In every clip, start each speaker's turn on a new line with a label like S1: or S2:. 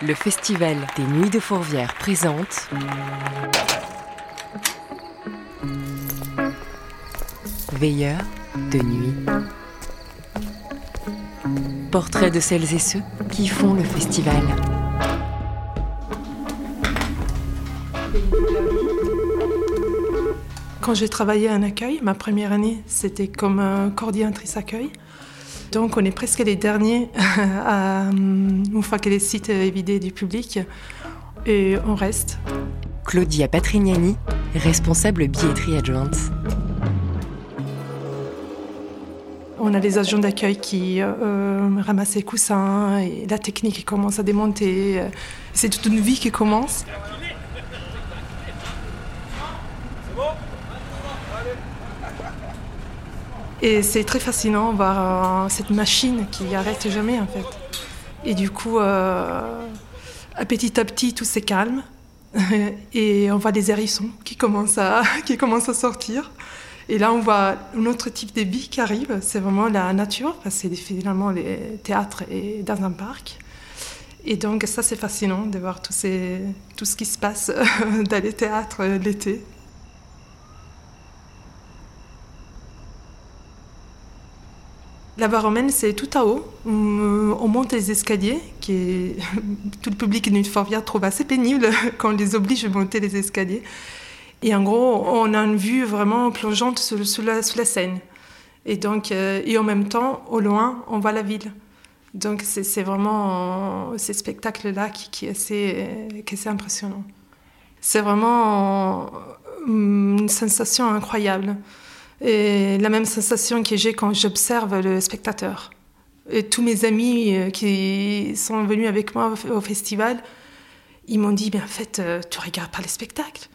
S1: Le Festival des Nuits de Fourvière présente Veilleur de nuit. Portrait de celles et ceux qui font le festival.
S2: Quand j'ai travaillé en accueil, ma première année, c'était comme euh, coordinatrice accueil. Donc on est presque les derniers, à, une fois que les sites est vidé du public, et on reste.
S1: Claudia Patrignani, responsable billetterie adjointe.
S2: On a les agents d'accueil qui euh, ramassent les coussins, et la technique qui commence à démonter. C'est toute une vie qui commence. Et c'est très fascinant voir euh, cette machine qui arrête jamais en fait. Et du coup, euh, petit à petit, tout se calme. Et on voit des hérissons qui commencent à, qui commencent à sortir. Et là, on voit un autre type de vie qui arrive. C'est vraiment la nature, c'est finalement les théâtres et dans un parc. Et donc, ça, c'est fascinant de voir tout, tout ce qui se passe dans les théâtres l'été. La romaine, c'est tout à haut. On monte les escaliers, qui tout le public de Forvière trouve assez pénible quand on les oblige à monter les escaliers. Et en gros, on a une vue vraiment plongeante sous, la, Seine. Et, donc, euh, et en même temps, au loin, on voit la ville. Donc c'est vraiment ce spectacle-là qui, est assez, qui est assez impressionnant. C'est vraiment une sensation incroyable. Et la même sensation que j'ai quand j'observe le spectateur. Tous mes amis euh, qui sont venus avec moi au festival, ils m'ont dit, mais en fait, euh, tu regardes pas les spectacles,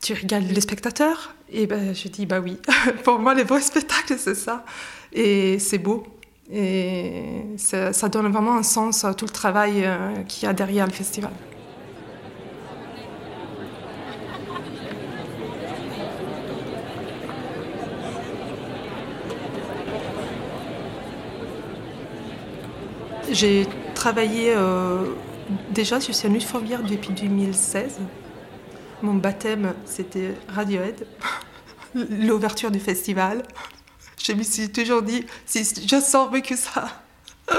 S2: tu regardes les spectateurs. Et ben, je dis, bah oui, pour moi, les vrais spectacles, c'est ça. Et c'est beau. Et ça, ça, donne vraiment un sens à tout le travail euh, qu'il y a derrière le festival. J'ai travaillé euh, déjà, suis à Fourvière depuis 2016. Mon baptême, c'était Radiohead, l'ouverture du festival. Je me suis toujours dit, si je sors que ça.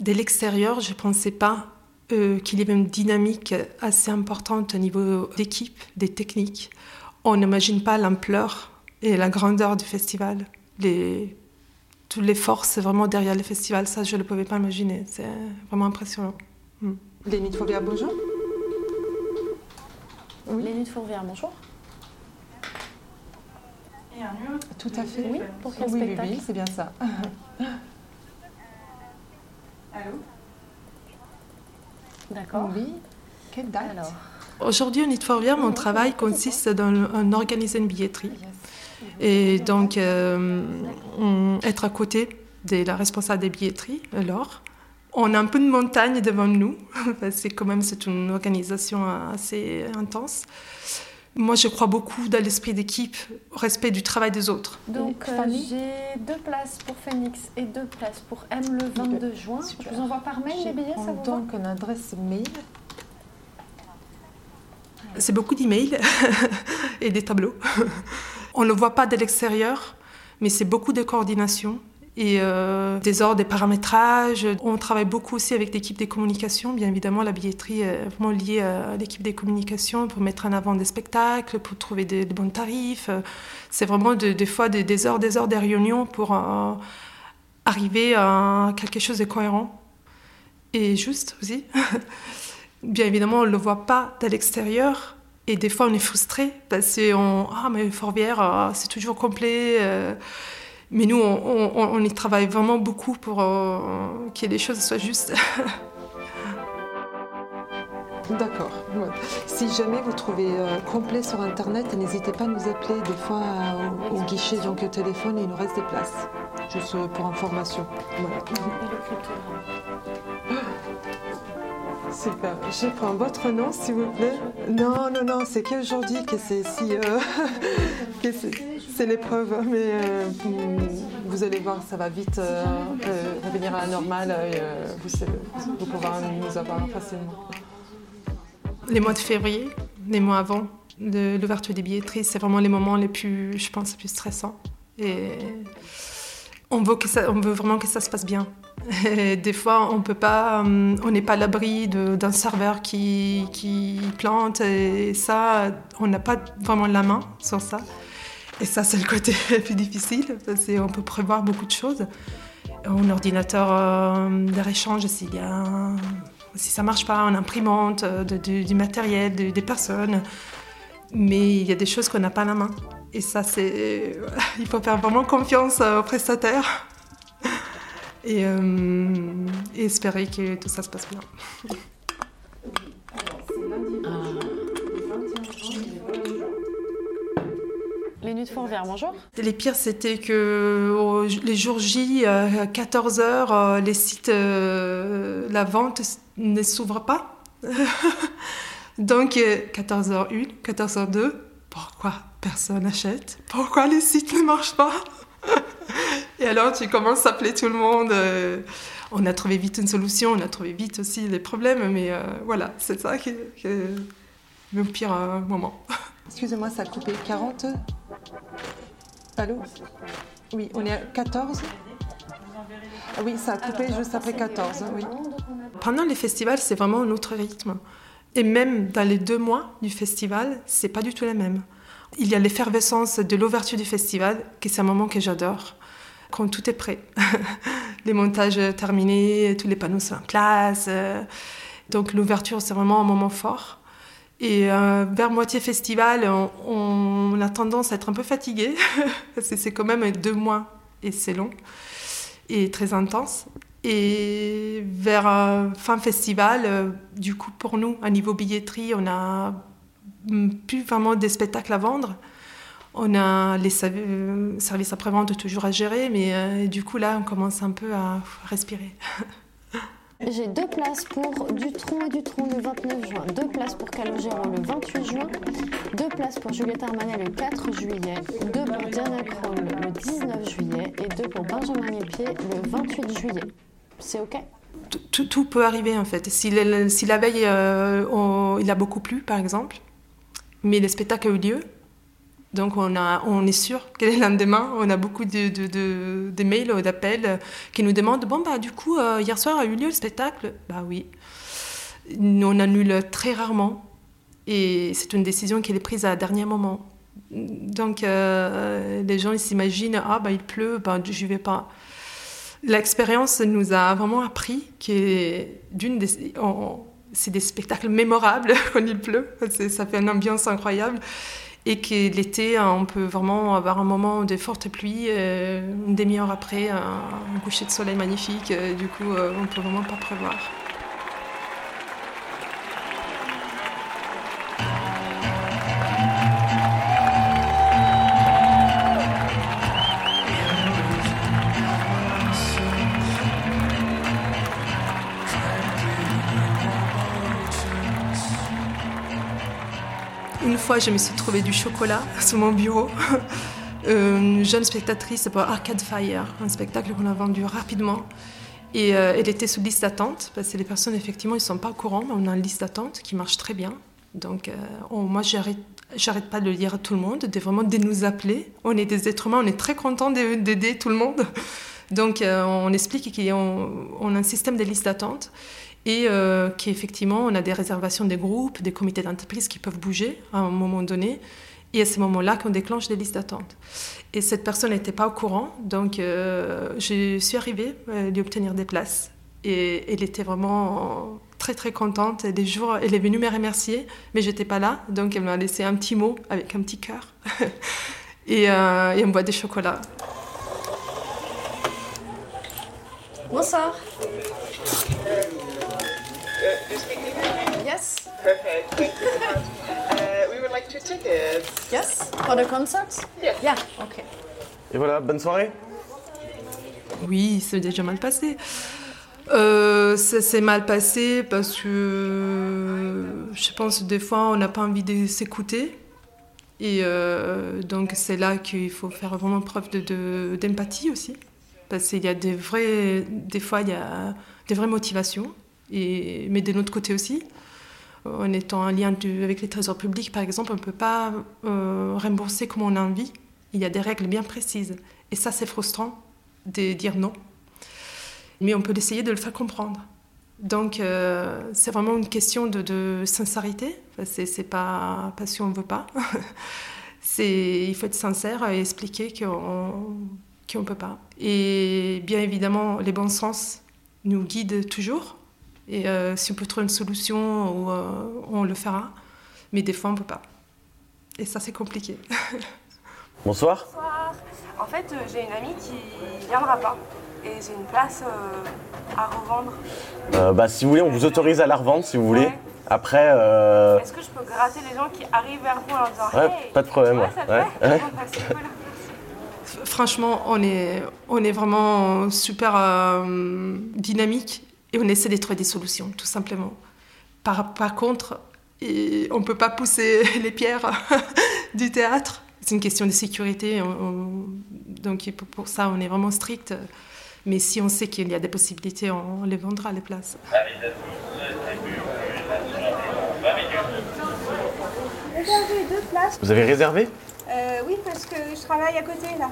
S2: Dès l'extérieur, je ne pensais pas euh, qu'il y avait une dynamique assez importante au niveau d'équipe, des techniques. On n'imagine pas l'ampleur et la grandeur du festival. Toutes les forces vraiment derrière le festival. Ça, je ne le pouvais pas imaginer. C'est vraiment impressionnant.
S3: Mm. Les Nuits de Fourvière, bonjour.
S4: Oui. Les Nuits de Fourvière, bonjour.
S3: Et un Tout à fait.
S4: Oui, pour quel
S3: oui,
S4: spectacle
S3: Oui, c'est bien ça.
S4: Allô? D'accord.
S3: Oui. Quelle date? Alors.
S2: Aujourd'hui, au Nid de Fourvière, mon travail consiste dans organiser une billetterie. Et donc, euh, être à côté de la responsable des billetteries, alors, on a un peu de montagne devant nous, c'est quand même c'est une organisation assez intense. Moi, je crois beaucoup dans l'esprit d'équipe, au respect du travail des autres.
S4: Donc, euh, j'ai deux places pour Phoenix et deux places pour M le 22 juin. Je vous envoie par mail les billets, ça vous
S3: donc une adresse mail.
S2: C'est beaucoup d'emails et des tableaux. On ne le voit pas de l'extérieur, mais c'est beaucoup de coordination et euh, des ordres, des paramétrages. On travaille beaucoup aussi avec l'équipe des communications. Bien évidemment, la billetterie est vraiment liée à l'équipe des communications pour mettre en avant des spectacles, pour trouver des, bons tarifs. C'est vraiment des fois des, heures, des heures de réunions pour euh, arriver à quelque chose de cohérent et juste aussi. Bien évidemment, on ne le voit pas de l'extérieur, et des fois, on est frustré parce qu'on ah mais Forbière, ah, c'est toujours complet. Euh. mais nous, on, y travaille vraiment beaucoup pour euh, que les choses soient justes.
S3: D'accord. Si jamais vous trouvez euh, complet sur Internet, n'hésitez pas à nous appeler des fois au, guichet, donc au téléphone, il nous reste des places. Juste pour information. Voilà. Super. Je prends votre nom, s'il vous plaît. Non, non, non, c'est qu'aujourd'hui que c'est si. Euh, que c'est l'épreuve, mais euh, vous allez voir, ça va vite euh, euh, revenir à la normale. et, euh, vous, savez- vous pourrez nous avoir facilement.
S2: Les mois de février, les mois avant l'ouverture des billetteries, c'est vraiment les moments les plus, je pense, les plus stressants. Et on veut, on vraiment que ça se passe bien. Et des fois, on peut pas, hum, on n'est pas à l'abri de- d'un serveur qui, qui plante et ça, on n'a pas vraiment la main sur ça. Et ça, c'est le côté le plus difficile qu'on peut prévoir beaucoup de choses. En ordinateur euh, d'échange, s'il y a un- si ça marche pas, en imprimante, euh, de- de- du matériel, de- des personnes. Mais il y a des choses qu'on n'a pas la main. Et ça, c'est. Il faut faire vraiment confiance euh, aux prestataires. Et, euh, et espérer que tout ça se passe bien.
S4: Les nuits de Fourvière, bonjour.
S2: Les pires, c'était que les jours J, euh, à 14h, les sites, euh, la vente ne s'ouvre pas. Donc, 14h01, 14h02, pourquoi personne n'achète? Pourquoi les sites ne marchent pas? Et alors, tu commences à appeler tout le monde. euh, on a trouvé vite une solution, on a trouvé vite aussi les problèmes, mais euh, voilà, c'est ça qui est, le pire euh, moment.
S3: Excusez-moi, ça a coupé 40. Allô? Oui, on est à 14 Ah Oui, ça a coupé juste après 14. Oui.
S2: Pendant les festivals, c'est vraiment un autre rythme. Et même dans les deux mois du festival, c'est pas du tout la même. Il y a l'effervescence de l'ouverture du festival, qui c'est un moment que j'adore, quand tout est prêt. les montages terminés, tous les panneaux sont en place. euh, Donc l'ouverture, c'est vraiment un moment fort. Et euh, vers moitié festival, on, on a tendance à être un peu fatigué, parce que c'est quand même deux mois et c'est long et très intense. Et vers fin festival, euh, du coup, pour nous, à niveau billetterie, on a plus vraiment des spectacles à vendre. On a les euh, services après-vente toujours à gérer, mais euh, du coup, là, on commence un peu à respirer.
S4: J'ai deux places pour Dutron et Dutron le 29 juin, deux places pour Calogero le 28 juin, deux places pour Juliette Armanet le 4 juillet, deux pour Diana Kroll le 19 juillet et deux pour Benjamin Millepied le 28 juillet. C'est OK
S2: Tout- peut arriver, en fait. Si, la veille, euh, il a beaucoup plu, par exemple, mais le spectacle a eu lieu, donc on, est sûr que le lendemain, on a beaucoup de, mails ou d'appels qui nous demandent Bon, bah, du coup, euh, hier soir a eu lieu le spectacle Bah oui. On annule très rarement. Et c'est une décision qui est prise à dernier moment. Donc, euh, les gens ils s'imaginent Ah, bah, il pleut, bah, je vais pas. L'expérience nous a vraiment appris que d'une des- c'est des spectacles mémorables quand il pleut, ça fait une ambiance incroyable. Et que l'été on peut vraiment avoir un moment de forte pluie, euh, une demi-heure après un, un coucher de soleil magnifique, euh, du coup euh, on peut vraiment pas prévoir. Fois, je me suis trouvé du chocolat sur mon bureau. Euh, Une jeune spectatrice pour Arcade Fire, un spectacle qu'on a vendu rapidement. Et euh, elle était sous liste d'attente, parce que les personnes, effectivement, ils ne sont pas au courant, mais on a une liste d'attente qui marche très bien. Donc, euh, moi, j'arrête pas de le dire à tout le monde, de vraiment de nous appeler. On est des êtres humains, on est très contents de- d'aider tout le monde. Donc, euh, on explique qu'on on a un système de liste d'attente et euh, qu'effectivement, on a des réservations des groupes, des comités d'entreprise qui peuvent bouger à un moment donné. Et à ce moment-là qu'on déclenche des listes d'attente. Et cette personne n'était pas au courant, donc euh, je suis arrivée à lui obtenir des places. Et elle était vraiment très très contente. Des jours, elle est venue me remercier, mais j'étais pas là, donc elle m'a laissé un petit mot avec un petit cœur. et, euh, et on boit des chocolats.
S4: Bonsoir.
S5: You speak English?
S4: Yes.
S5: Perfect. Thank you so much. Uh, we would like two tickets.
S4: Yes. For the concert?
S5: Yes.
S4: Yeah. OK.
S6: Et voilà, bonne soirée.
S2: Oui, c'est déjà mal passé. Euh, ça s'est mal passé parce que je pense que des fois on n'a pas envie de s'écouter Et euh, donc c'est là qu'il faut faire vraiment preuve d'empathie de, d'empathie aussi. Parce qu'il y a des vrais, des fois il y a des vraies motivations, mais de notre côté aussi. En étant en lien avec les trésors publics, par exemple, on ne peut pas euh, rembourser comme on a envie. Il y a des règles bien précises. Et ça, c'est frustrant de dire non. Mais on peut essayer de le faire comprendre. Donc, euh, c'est vraiment une question de, sincérité. C'est, c'est pas parce qu'on ne veut pas. il faut être sincère et expliquer qu'on ne peut pas. Et bien évidemment, les bons sens nous guident toujours. Et euh, si on peut trouver une solution, ou, euh, on le fera. Mais des fois, on ne peut pas. Et ça, c'est compliqué.
S6: Bonsoir.
S7: Bonsoir. En fait, euh, j'ai une amie qui viendra pas. Et j'ai une place euh, à revendre.
S6: Euh, bah, si vous voulez, on vous autorise à la revendre si vous voulez.
S7: Ouais.
S6: Après, euh,
S7: Est-ce que je peux gratter les gens qui arrivent vers vous en leur disant
S6: Ouais,
S7: Hey
S6: pas de problème,
S7: ça
S6: ouais. Ouais.
S2: Franchement, on est, on est vraiment super euh, dynamique et on essaie de trouver des solutions, tout simplement. Par, par contre, et on ne peut pas pousser les pierres du théâtre. C'est une question de sécurité. on- on- donc pour- pour ça, on est vraiment strict. Mais si on sait qu'il y a des possibilités, on les vendra les places.
S8: Réservé deux places.
S6: vous avez réservé?
S8: Euh, oui, parce que je travaille à côté là.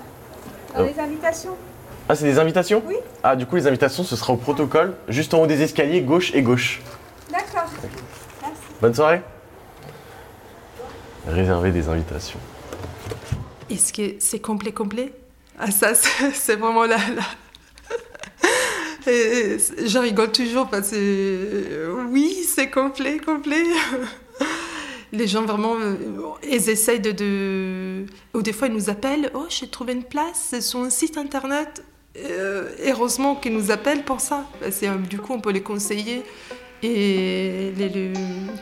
S8: Dans
S6: Oh.
S8: les invitations.
S6: Ah, c'est des invitations
S8: Oui.
S6: Ah, du coup, les invitations, ce sera au protocole, juste en haut des escaliers, gauche et gauche.
S8: D'accord. Merci.
S6: Bonne soirée. Réserver des invitations.
S2: Est-ce que c'est complet, complet? Ah ça, c'est vraiment là. là. Et je rigole toujours parce que euh, oui, c'est complet, complet. Les gens vraiment, euh, ils essayent de, de... Ou des fois, ils nous appellent. Oh, j'ai trouvé une place sur un site internet. Euh, heureusement qu'ils nous appellent pour ça. Euh, du coup, on peut les conseiller et les,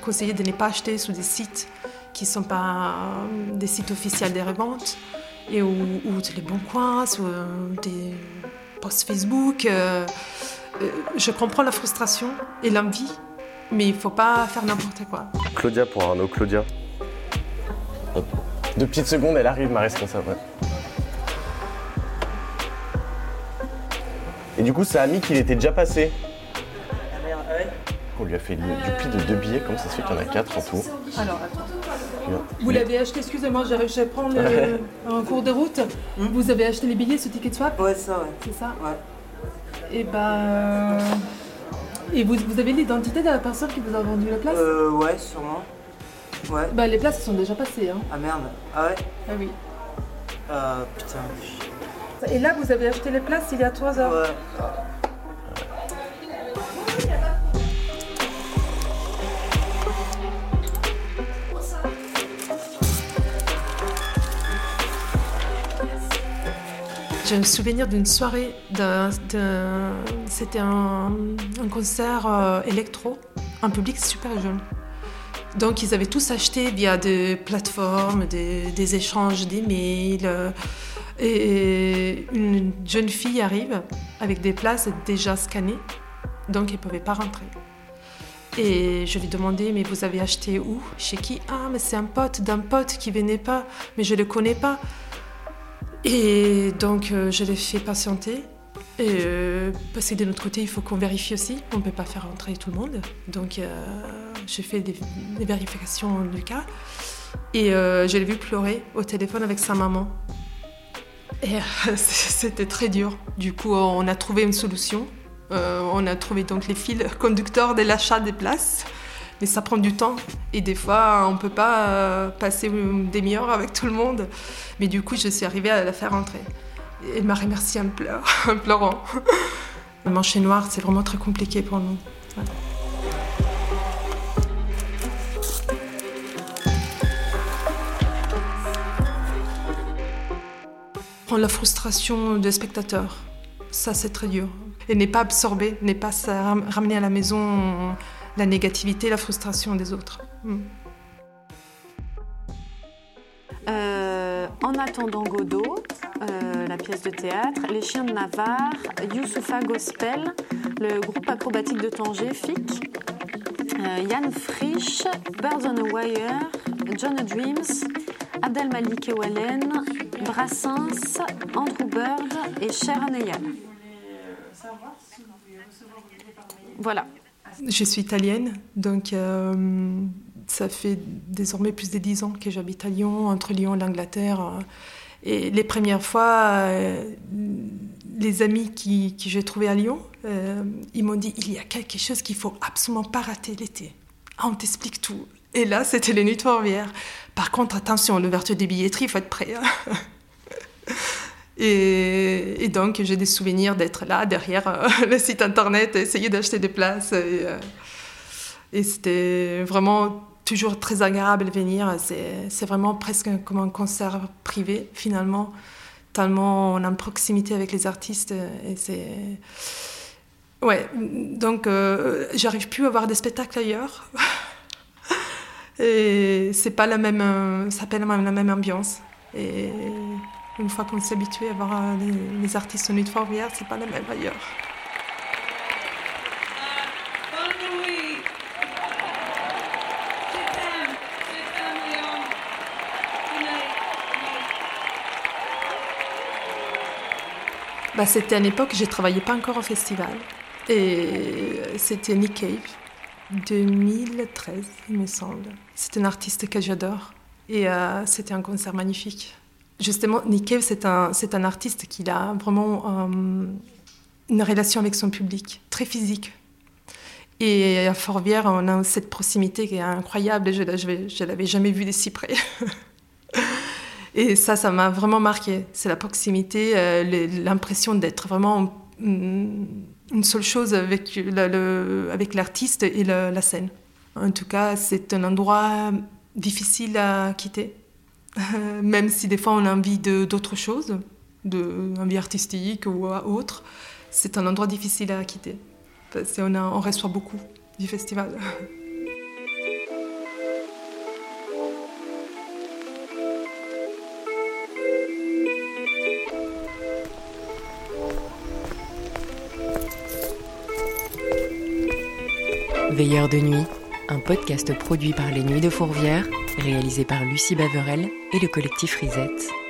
S2: conseiller de ne pas acheter sur des sites qui ne sont pas euh, des sites officiels des reventes et ou, ou les bons coins, sur des posts Facebook. je comprends la frustration et l'envie, mais il ne faut pas faire n'importe quoi.
S6: Claudia pour Arnaud, Claudia. Deux petites secondes, elle arrive, ma responsable. Et du coup, c'est Ami qu'il était déjà passé. On lui a fait du prix de deux billets, comment ça se fait qu'il y en a quatre en tout
S9: Alors, attends. Vous l'avez acheté, excusez-moi, je, je prends le, en cours de route. Vous avez acheté les billets sur Ticket Swap
S10: Ouais, ça, ouais.
S9: C'est ça
S10: Ouais.
S9: Et ben. Et vous, vous avez l'identité de la personne qui vous a vendu la place
S10: Euh, ouais, sûrement. Ouais.
S9: Bah, les places elles sont déjà passées. Hein.
S10: Ah merde. Ah ouais
S9: Ah oui.
S10: Euh, putain.
S9: Et là, vous avez acheté les places il y a 3 heures.
S10: Ouais.
S2: J'ai un souvenir d'une soirée, d'un- d'un- c'était un, un concert euh, électro, un public super jeune. Donc ils avaient tous acheté via des plateformes, des, des échanges d'emails. Et une jeune fille arrive avec des places déjà scannées, donc elle ne pouvait pas rentrer. Et je lui demandais, mais vous avez acheté où? Chez qui? Ah, mais c'est un pote d'un pote qui venait pas, mais je ne le connais pas. Et donc, euh, je l'ai fait patienter. Et, euh, parce que de notre côté, il faut qu'on vérifie aussi. On ne peut pas faire rentrer tout le monde. Donc, euh, j'ai fait des, des vérifications du cas. Et euh, je l'ai vu pleurer au téléphone avec sa maman. Et euh, c'était très dur. Du coup, on a trouvé une solution. Euh, on a trouvé donc les fils conducteurs de l'achat des places. Mais ça prend du temps. Et des fois, on ne peut pas euh, passer une demi-heure avec tout le monde. Mais du coup, je suis arrivée à la faire entrer. Et Elle m'a remercié en, pleur, en pleurant. Le manché noir, c'est vraiment très compliqué pour nous. La frustration des spectateurs, ça c'est très dur. Et n'est pas absorber, n'est pas ramener à la maison la négativité, la frustration des autres. Mm.
S4: Euh, en attendant Godot, euh, la pièce de théâtre, Les Chiens de Navarre, Youssoufa Gospel, le groupe acrobatique de Tanger, FIC, euh, Yann Frisch, Birds on a Wire, John Dreams, Abdelmalik Ewalen, Brassens, Andrew Bird et Sharon Eyal. Voilà.
S2: Je suis italienne, donc euh, ça fait désormais plus de dix ans que j'habite à Lyon, entre Lyon et l'Angleterre. Et les premières fois, euh, les amis qui, j'ai trouvés à Lyon, euh, ils m'ont dit il y a quelque chose qu'il faut absolument pas rater l'été. Ah, on t'explique tout. Et là, c'était les nuits de Fourvière. Par contre, attention, l'ouverture des billetteries, il faut être prêt. Et, donc, j'ai des souvenirs d'être là, derrière euh, le site internet, essayer d'acheter des places. Et, euh, c'était vraiment toujours très agréable de venir. C'est vraiment presque comme un concert privé, finalement, tellement on est en proximité avec les artistes. Ouais, donc euh, j'arrive plus à voir des spectacles ailleurs. Et c'est pas la même, euh, ça pas la même ambiance. Et une fois qu'on s'est habitué à voir euh, les, les artistes Nuit de Fourvière, c'est pas la même ailleurs. Bah, c'était à une époque, je travaillais pas encore au festival. Et c'était Nick Cave, 2013, il me semble. C'est un artiste que j'adore. Et euh, c'était un concert magnifique. Justement, Cave, c'est un, c'est un artiste qui a vraiment euh, une relation avec son public, très physique. Et à Fourvière, on a cette proximité qui est incroyable. Je ne l'avais jamais vue de si près. Et ça, ça m'a vraiment marqué. C'est la proximité, euh, l'impression d'être vraiment mm, une seule chose avec l'artiste et la scène. En tout cas, c'est un endroit difficile à quitter, même si des fois on a envie de- d'autre chose, de envie artistique ou autre. C'est un endroit difficile à quitter on reçoit beaucoup du festival.
S1: Veilleur de nuit, un podcast produit par les Nuits de Fourvière, réalisé par Lucie Baverel et le collectif Risette.